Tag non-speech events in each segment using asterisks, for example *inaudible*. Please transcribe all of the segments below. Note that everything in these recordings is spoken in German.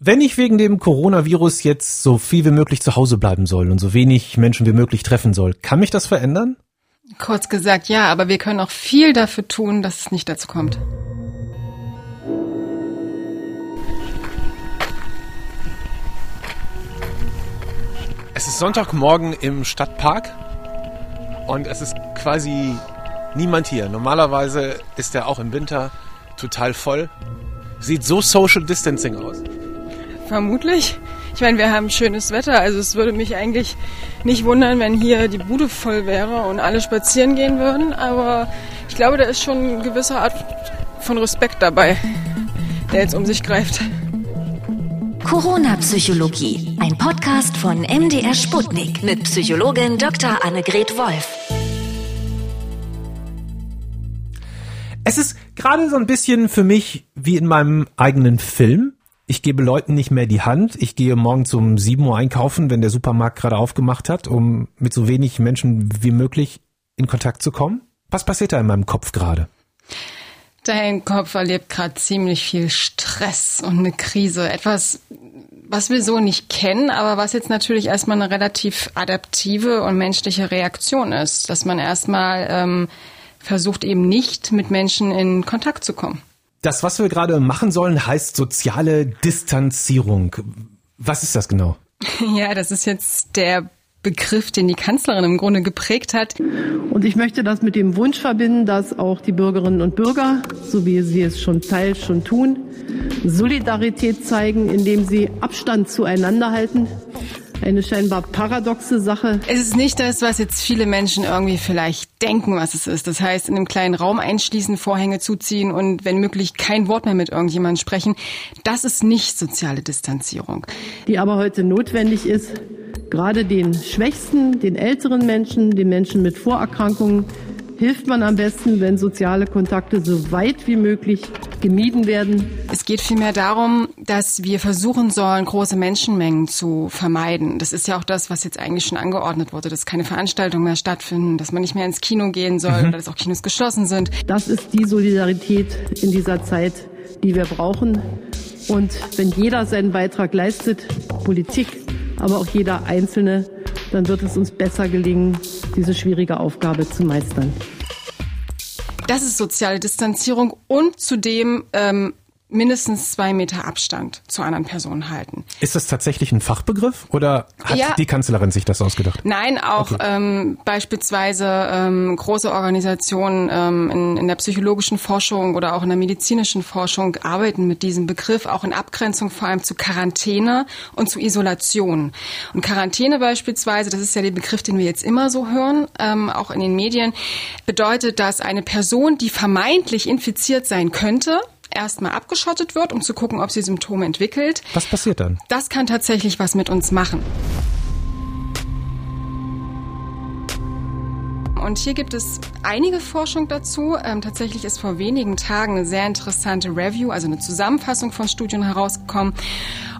Wenn ich wegen dem Coronavirus jetzt so viel wie möglich zu Hause bleiben soll und so wenig Menschen wie möglich treffen soll, kann mich das verändern? Kurz gesagt, ja, aber wir können auch viel dafür tun, dass es nicht dazu kommt. Es ist Sonntagmorgen im Stadtpark und es ist quasi niemand hier. Normalerweise ist er auch im Winter total voll. Sieht so Social Distancing aus. Vermutlich. Ich meine, wir haben schönes Wetter, also es würde mich eigentlich nicht wundern, wenn hier die Bude voll wäre und alle spazieren gehen würden, aber ich glaube, da ist schon eine gewisse Art von Respekt dabei, der jetzt um sich greift. Corona-Psychologie, ein Podcast von MDR Sputnik mit Psychologin Dr. Annegret Wolf. Es ist gerade so ein bisschen für mich wie in meinem eigenen Film. Ich gebe Leuten nicht mehr die Hand. Ich gehe morgen um 7 Uhr einkaufen, wenn der Supermarkt gerade aufgemacht hat, um mit so wenig Menschen wie möglich in Kontakt zu kommen. Was passiert da in meinem Kopf gerade? Dein Kopf erlebt gerade ziemlich viel Stress und eine Krise. Etwas, was wir so nicht kennen, aber was jetzt natürlich erstmal eine relativ adaptive und menschliche Reaktion ist. Dass man erstmal ähm, versucht eben nicht mit Menschen in Kontakt zu kommen. Das, was wir gerade machen sollen, heißt soziale Distanzierung. Was ist das genau? *laughs* Ja, das ist jetzt der Begriff, den die Kanzlerin im Grunde geprägt hat. Und ich möchte das mit dem Wunsch verbinden, dass auch die Bürgerinnen und Bürger, so wie sie es schon teils schon tun, Solidarität zeigen, indem sie Abstand zueinander halten, eine scheinbar paradoxe Sache. Es ist nicht das, was jetzt viele Menschen irgendwie vielleicht denken, was es ist. Das heißt, in einem kleinen Raum einschließen, Vorhänge zuziehen und wenn möglich kein Wort mehr mit irgendjemandem sprechen. Das ist nicht soziale Distanzierung. Die aber heute notwendig ist, gerade den Schwächsten, den älteren Menschen, den Menschen mit Vorerkrankungen, hilft man am besten, wenn soziale Kontakte so weit wie möglich gemieden werden. Es geht vielmehr darum, dass wir versuchen sollen, große Menschenmengen zu vermeiden. Das ist ja auch das, was jetzt eigentlich schon angeordnet wurde, dass keine Veranstaltungen mehr stattfinden, dass man nicht mehr ins Kino gehen soll mhm. oder dass auch Kinos geschlossen sind. Das ist die Solidarität in dieser Zeit, die wir brauchen. Und wenn jeder seinen Beitrag leistet, Politik, aber auch jeder Einzelne, dann wird es uns besser gelingen, diese schwierige Aufgabe zu meistern. Das ist soziale Distanzierung und zudem ähm, mindestens zwei Meter Abstand zu anderen Personen halten. Ist das tatsächlich ein Fachbegriff oder hat ja, die Kanzlerin sich das ausgedacht? Nein, auch okay. ähm, beispielsweise ähm, große Organisationen ähm, in, in der psychologischen Forschung oder auch in der medizinischen Forschung arbeiten mit diesem Begriff, auch in Abgrenzung vor allem zu Quarantäne und zu Isolation. Und Quarantäne beispielsweise, das ist ja der Begriff, den wir jetzt immer so hören, ähm, auch in den Medien, bedeutet, dass eine Person, die vermeintlich infiziert sein könnte, erstmal abgeschottet wird, um zu gucken, ob sie Symptome entwickelt. Was passiert dann? Das kann tatsächlich was mit uns machen. Und hier gibt es einige Forschung dazu. Ähm, tatsächlich ist vor wenigen Tagen eine sehr interessante Review, also eine Zusammenfassung von Studien herausgekommen.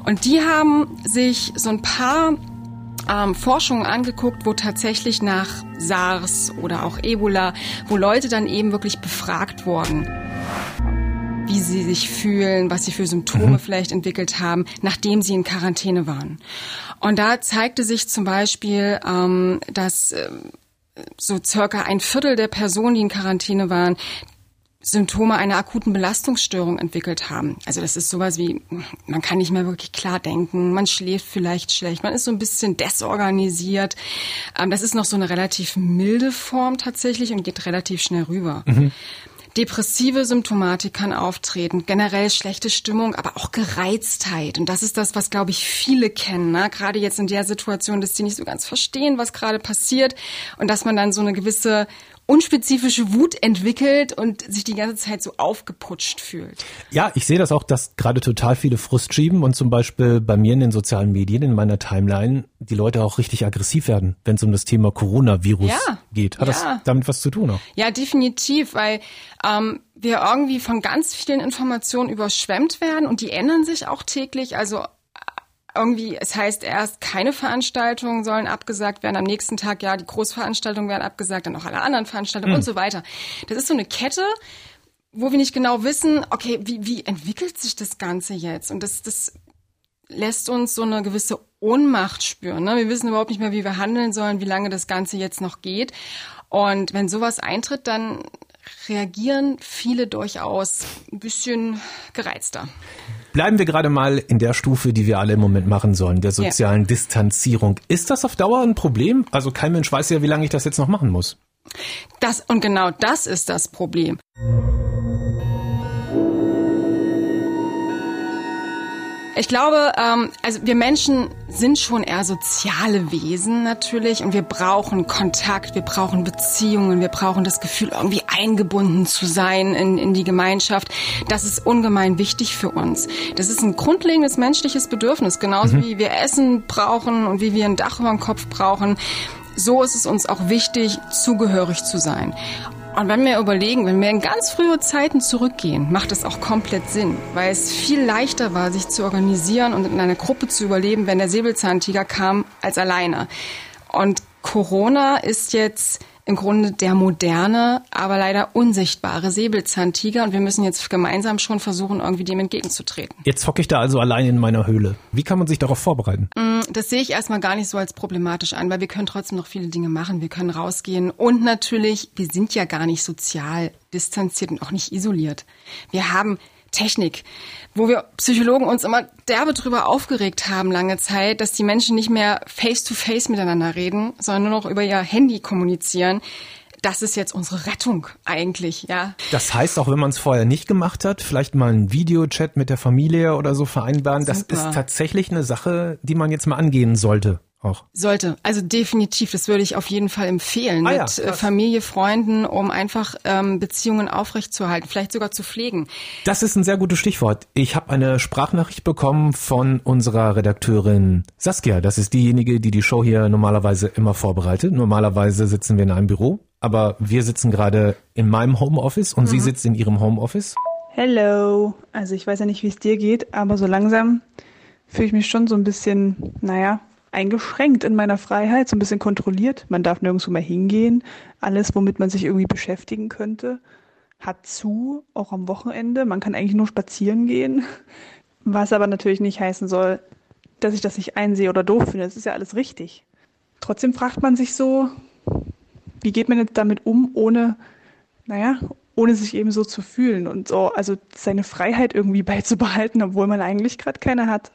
Und die haben sich so ein paar ähm, Forschungen angeguckt, wo tatsächlich nach SARS oder auch Ebola, wo Leute dann eben wirklich befragt wurden sie sich fühlen, was sie für Symptome mhm. vielleicht entwickelt haben, nachdem sie in Quarantäne waren. Und da zeigte sich zum Beispiel, ähm, dass äh, so circa ein Viertel der Personen, die in Quarantäne waren, Symptome einer akuten Belastungsstörung entwickelt haben. Also das ist sowas wie, man kann nicht mehr wirklich klar denken, man schläft vielleicht schlecht, man ist so ein bisschen desorganisiert. Ähm, das ist noch so eine relativ milde Form tatsächlich und geht relativ schnell rüber. Mhm. Depressive Symptomatik kann auftreten, generell schlechte Stimmung, aber auch Gereiztheit. Und das ist das, was, glaube ich, viele kennen. Ne? Gerade jetzt in der Situation, dass sie nicht so ganz verstehen, was gerade passiert und dass man dann so eine gewisse unspezifische Wut entwickelt und sich die ganze Zeit so aufgeputscht fühlt. Ja, ich sehe das auch, dass gerade total viele Frust schieben und zum Beispiel bei mir in den sozialen Medien, in meiner Timeline, die Leute auch richtig aggressiv werden, wenn es um das Thema Coronavirus ja, geht. Hat ja. das damit was zu tun auch? Ja, definitiv, weil ähm, wir irgendwie von ganz vielen Informationen überschwemmt werden und die ändern sich auch täglich. Also irgendwie, es heißt erst, keine Veranstaltungen sollen abgesagt werden, am nächsten Tag, ja, die Großveranstaltungen werden abgesagt, dann auch alle anderen Veranstaltungen mhm. und so weiter. Das ist so eine Kette, wo wir nicht genau wissen, okay, wie, wie entwickelt sich das Ganze jetzt? Und das, das lässt uns so eine gewisse Ohnmacht spüren. Ne? Wir wissen überhaupt nicht mehr, wie wir handeln sollen, wie lange das Ganze jetzt noch geht. Und wenn sowas eintritt, dann reagieren viele durchaus ein bisschen gereizter. Bleiben wir gerade mal in der Stufe, die wir alle im Moment machen sollen, der sozialen ja. Distanzierung. Ist das auf Dauer ein Problem? Also kein Mensch weiß ja, wie lange ich das jetzt noch machen muss. Das und genau das ist das Problem. Ich glaube, ähm, also wir Menschen sind schon eher soziale Wesen natürlich und wir brauchen Kontakt, wir brauchen Beziehungen, wir brauchen das Gefühl, irgendwie eingebunden zu sein in, in die Gemeinschaft. Das ist ungemein wichtig für uns. Das ist ein grundlegendes menschliches Bedürfnis, genauso mhm. wie wir Essen brauchen und wie wir ein Dach über dem Kopf brauchen so ist es uns auch wichtig, zugehörig zu sein. Und wenn wir überlegen, wenn wir in ganz frühe Zeiten zurückgehen, macht es auch komplett Sinn, weil es viel leichter war, sich zu organisieren und in einer Gruppe zu überleben, wenn der Säbelzahntiger kam, als alleine. Und Corona ist jetzt im Grunde der moderne, aber leider unsichtbare Säbelzahntiger und wir müssen jetzt gemeinsam schon versuchen, irgendwie dem entgegenzutreten. Jetzt hocke ich da also allein in meiner Höhle. Wie kann man sich darauf vorbereiten? Mm, das sehe ich erstmal gar nicht so als problematisch an, weil wir können trotzdem noch viele Dinge machen. Wir können rausgehen und natürlich, wir sind ja gar nicht sozial distanziert und auch nicht isoliert. Wir haben Technik, wo wir Psychologen uns immer derbe drüber aufgeregt haben lange Zeit, dass die Menschen nicht mehr face-to-face -face miteinander reden, sondern nur noch über ihr Handy kommunizieren. Das ist jetzt unsere Rettung eigentlich, ja. Das heißt, auch wenn man es vorher nicht gemacht hat, vielleicht mal einen Videochat mit der Familie oder so vereinbaren, Super. das ist tatsächlich eine Sache, die man jetzt mal angehen sollte auch. Sollte. Also definitiv, das würde ich auf jeden Fall empfehlen. Ah, mit ja, Familie, Freunden, um einfach ähm, Beziehungen aufrechtzuerhalten, vielleicht sogar zu pflegen. Das ist ein sehr gutes Stichwort. Ich habe eine Sprachnachricht bekommen von unserer Redakteurin Saskia. Das ist diejenige, die die Show hier normalerweise immer vorbereitet. Normalerweise sitzen wir in einem Büro, aber wir sitzen gerade in meinem Homeoffice und mhm. sie sitzt in ihrem Homeoffice. Hello. Also ich weiß ja nicht, wie es dir geht, aber so langsam fühle ich mich schon so ein bisschen, naja, eingeschränkt in meiner Freiheit, so ein bisschen kontrolliert. Man darf nirgendwo mehr hingehen. Alles, womit man sich irgendwie beschäftigen könnte, hat zu, auch am Wochenende. Man kann eigentlich nur spazieren gehen. Was aber natürlich nicht heißen soll, dass ich das nicht einsehe oder doof finde. Das ist ja alles richtig. Trotzdem fragt man sich so, wie geht man jetzt damit um, ohne, naja, ohne sich eben so zu fühlen und so, also seine Freiheit irgendwie beizubehalten, obwohl man eigentlich gerade keine hat.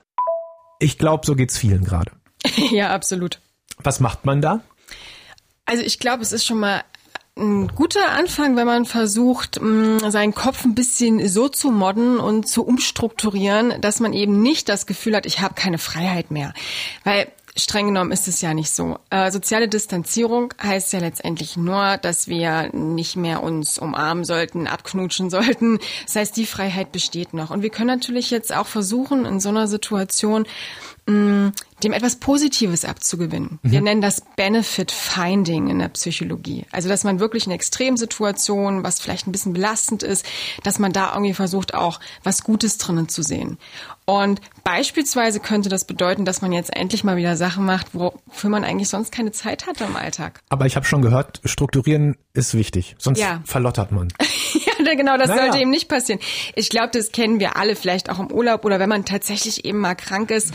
Ich glaube, so geht's vielen gerade. *laughs* ja, absolut. Was macht man da? Also ich glaube, es ist schon mal ein guter Anfang, wenn man versucht, mm, seinen Kopf ein bisschen so zu modden und zu umstrukturieren, dass man eben nicht das Gefühl hat, ich habe keine Freiheit mehr. Weil streng genommen ist es ja nicht so. Äh, soziale Distanzierung heißt ja letztendlich nur, dass wir nicht mehr uns umarmen sollten, abknutschen sollten. Das heißt, die Freiheit besteht noch. Und wir können natürlich jetzt auch versuchen, in so einer Situation mh, dem etwas Positives abzugewinnen. Mhm. Wir nennen das Benefit Finding in der Psychologie. Also, dass man wirklich in Extremsituationen, was vielleicht ein bisschen belastend ist, dass man da irgendwie versucht, auch was Gutes drinnen zu sehen. Und beispielsweise könnte das bedeuten, dass man jetzt endlich mal wieder Sachen macht, wofür man eigentlich sonst keine Zeit hatte im Alltag. Aber ich habe schon gehört, strukturieren ist wichtig, sonst ja. verlottert man. *laughs* *laughs* genau, das naja. sollte eben nicht passieren. Ich glaube, das kennen wir alle, vielleicht auch im Urlaub oder wenn man tatsächlich eben mal krank ist,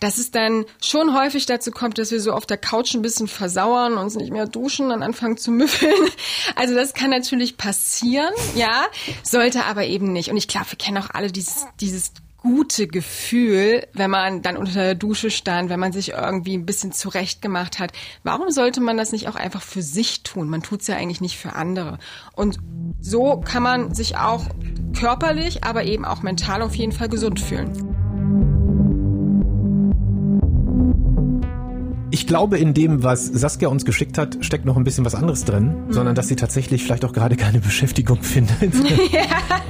dass es dann schon häufig dazu kommt, dass wir so auf der Couch ein bisschen versauern, uns nicht mehr duschen, dann anfangen zu müffeln. *laughs* Also das kann natürlich passieren, ja, sollte aber eben nicht. Und ich glaube, wir kennen auch alle dieses, dieses gute Gefühl, wenn man dann unter der Dusche stand, wenn man sich irgendwie ein bisschen zurecht gemacht hat. Warum sollte man das nicht auch einfach für sich tun? Man tut es ja eigentlich nicht für andere. Und so kann man sich auch körperlich, aber eben auch mental auf jeden Fall gesund fühlen. Glaube, in dem, was Saskia uns geschickt hat, steckt noch ein bisschen was anderes drin, mhm. sondern dass sie tatsächlich vielleicht auch gerade keine Beschäftigung *laughs* findet. ja.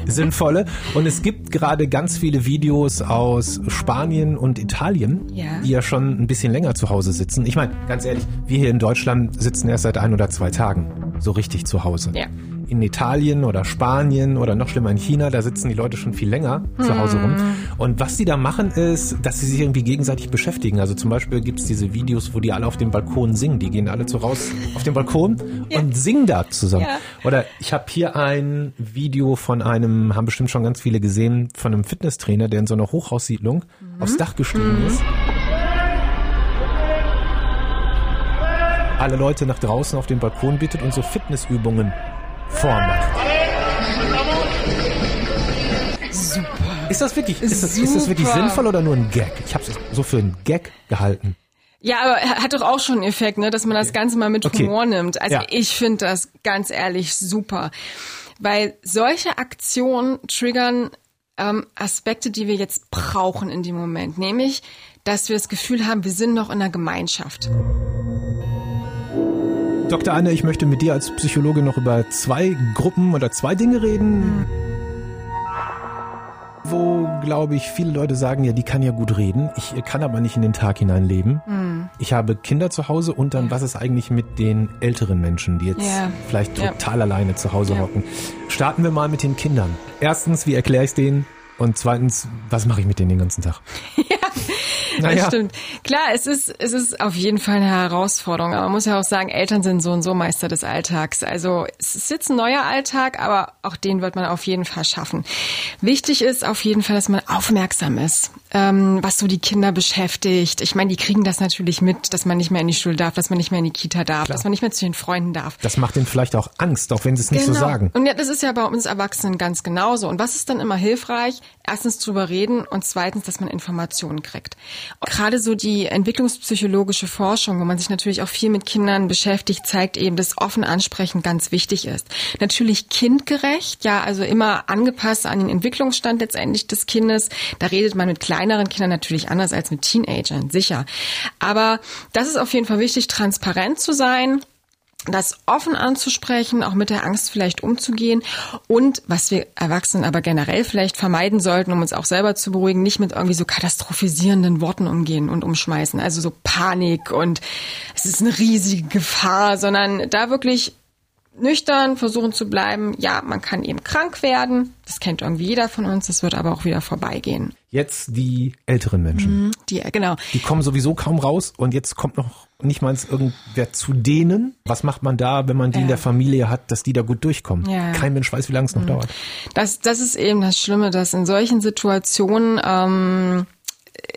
Sinnvolle. Und es gibt gerade ganz viele Videos aus Spanien und Italien, ja. die ja schon ein bisschen länger zu Hause sitzen. Ich meine, ganz ehrlich, wir hier in Deutschland sitzen erst seit ein oder zwei Tagen so richtig zu Hause. Ja. In Italien oder Spanien oder noch schlimmer in China, da sitzen die Leute schon viel länger zu Hause rum. Und was sie da machen ist, dass sie sich irgendwie gegenseitig beschäftigen. Also zum Beispiel gibt's diese Videos, wo die alle auf dem Balkon singen. Die gehen alle so raus auf den Balkon und singen da zusammen. Ja. Oder ich habe hier ein Video von einem, haben bestimmt schon ganz viele gesehen, von einem Fitnesstrainer, der in so einer Hochhaussiedlung aufs Dach gestiegen ist. Alle Leute nach draußen auf den Balkon bittet und so Fitnessübungen vormacht. Super. Ist das wirklich, ist das, ist das wirklich sinnvoll oder nur ein Gag? Ich habe es so für einen Gag gehalten. Ja, aber hat doch auch schon einen Effekt, ne, dass man das Ganze mal mit Okay. Humor nimmt. Also Ja. ich finde das ganz ehrlich super. Weil solche Aktionen triggern ähm, Aspekte, die wir jetzt brauchen in dem Moment. Nämlich, dass wir das Gefühl haben, wir sind noch in einer Gemeinschaft. Dr. Anne, ich möchte mit dir als Psychologe noch über zwei Gruppen oder zwei Dinge reden, wo, glaube ich, viele Leute sagen, ja, die kann ja gut reden. Ich kann aber nicht in den Tag hinein leben. Ich habe Kinder zu Hause und dann, was ist eigentlich mit den älteren Menschen, die jetzt Ja. vielleicht total alleine zu Hause Ja. hocken? Starten wir mal mit den Kindern. Erstens, wie erkläre ich denen? Und zweitens, was mache ich mit denen den ganzen Tag? *laughs* Das stimmt. Klar, es ist, es ist auf jeden Fall eine Herausforderung. Aber man muss ja auch sagen, Eltern sind so und so Meister des Alltags. Also es ist jetzt ein neuer Alltag, aber auch den wird man auf jeden Fall schaffen. Wichtig ist auf jeden Fall, dass man aufmerksam ist, ähm, was so die Kinder beschäftigt. Ich meine, die kriegen das natürlich mit, dass man nicht mehr in die Schule darf, dass man nicht mehr in die Kita darf, dass man nicht mehr zu den Freunden darf. Das macht denen vielleicht auch Angst, auch wenn sie es nicht so Genau. sagen. Und ja, das ist ja bei uns Erwachsenen ganz genauso. Und was ist dann immer hilfreich? Erstens drüber reden und zweitens, dass man Informationen kriegt. Gerade so die entwicklungspsychologische Forschung, wo man sich natürlich auch viel mit Kindern beschäftigt, zeigt eben, dass offen ansprechen ganz wichtig ist. Natürlich kindgerecht, ja, also immer angepasst an den Entwicklungsstand letztendlich des Kindes. Da redet man mit kleineren Kindern natürlich anders als mit Teenagern, sicher. Aber das ist auf jeden Fall wichtig, transparent zu sein das offen anzusprechen, auch mit der Angst vielleicht umzugehen. Und was wir Erwachsenen aber generell vielleicht vermeiden sollten, um uns auch selber zu beruhigen, nicht mit irgendwie so katastrophisierenden Worten umgehen und umschmeißen, also so Panik und es ist eine riesige Gefahr, sondern da wirklich nüchtern versuchen zu bleiben. Ja, man kann eben krank werden, das kennt irgendwie jeder von uns, das wird aber auch wieder vorbeigehen. Jetzt die älteren Menschen. Die, genau. Die kommen sowieso kaum raus und jetzt kommt noch nicht mal irgendwer zu denen. Was macht man da, wenn man die in der Familie hat, dass die da gut durchkommen? Ja. Mhm. Kein Mensch weiß, wie lange es noch dauert. Das, das ist eben das Schlimme, dass in solchen Situationen ähm,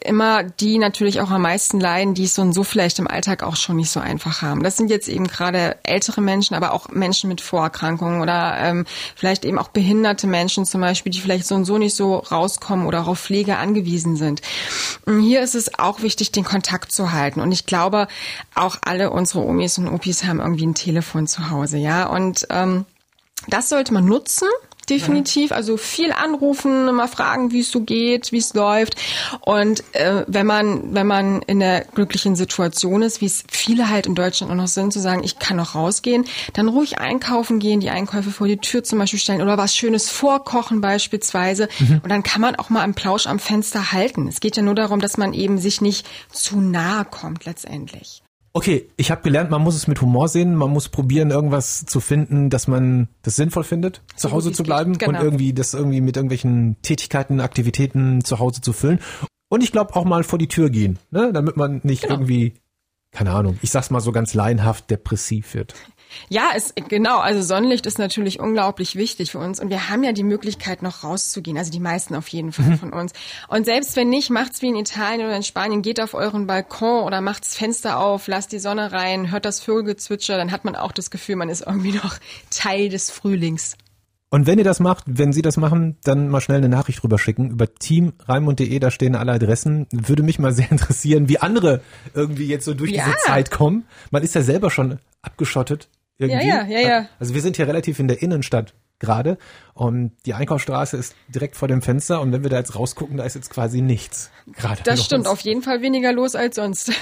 immer die natürlich auch am meisten leiden, die es so und so vielleicht im Alltag auch schon nicht so einfach haben. Das sind jetzt eben gerade ältere Menschen, aber auch Menschen mit Vorerkrankungen oder ähm, vielleicht eben auch behinderte Menschen zum Beispiel, die vielleicht so und so nicht so rauskommen oder auf Pflege angewiesen sind. Und hier ist es auch wichtig, den Kontakt zu halten. Und ich glaube, auch alle unsere Omis und Opis haben irgendwie ein Telefon zu Hause, ja. Und ähm, das sollte man nutzen. Definitiv, also viel anrufen, mal fragen, wie es so geht, wie es läuft. Und äh, wenn man, wenn man in der glücklichen Situation ist, wie es viele halt in Deutschland auch noch sind, zu sagen, ich kann noch rausgehen, dann ruhig einkaufen gehen, die Einkäufe vor die Tür zum Beispiel stellen oder was Schönes vorkochen beispielsweise. Und dann kann man auch mal einen Plausch am Fenster halten. Es geht ja nur darum, dass man eben sich nicht zu nahe kommt letztendlich. Okay, ich habe gelernt, man muss es mit Humor sehen, man muss probieren, irgendwas zu finden, dass man das sinnvoll findet, zu Hause zu bleiben genau. und irgendwie das irgendwie mit irgendwelchen Tätigkeiten, Aktivitäten zu Hause zu füllen. Und ich glaube auch mal vor die Tür gehen, ne? damit man nicht Genau. irgendwie, keine Ahnung, ich sag's mal so ganz laienhaft, depressiv wird. Ja, es, genau. Also Sonnenlicht ist natürlich unglaublich wichtig für uns und wir haben ja die Möglichkeit noch rauszugehen. Also die meisten auf jeden Fall von uns. Und selbst wenn nicht, macht's wie in Italien oder in Spanien, geht auf euren Balkon oder macht's Fenster auf, lasst die Sonne rein, hört das Vögelgezwitscher, dann hat man auch das Gefühl, man ist irgendwie noch Teil des Frühlings. Und wenn ihr das macht, wenn Sie das machen, dann mal schnell eine Nachricht rüberschicken über teamreimund.de, da stehen alle Adressen. Würde mich mal sehr *laughs* interessieren, wie andere irgendwie jetzt so durch Ja. diese Zeit kommen. Man ist ja selber schon abgeschottet. Irgendwie. Ja, ja, ja, ja. Also wir sind hier relativ in der Innenstadt gerade und die Einkaufsstraße ist direkt vor dem Fenster und wenn wir da jetzt rausgucken, da ist jetzt quasi nichts. Gerade Das los. stimmt, auf jeden Fall weniger los als sonst. *laughs*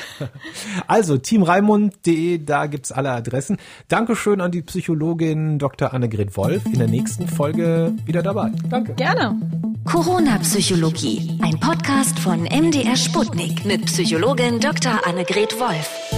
Also teamreimund.de, da gibt's alle Adressen. Dankeschön an die Psychologin Dr. Annegret Wolf. In der nächsten Folge wieder dabei. Danke. Gerne. Corona-Psychologie. Ein Podcast von MDR Sputnik mit Psychologin Dr. Annegret Wolf.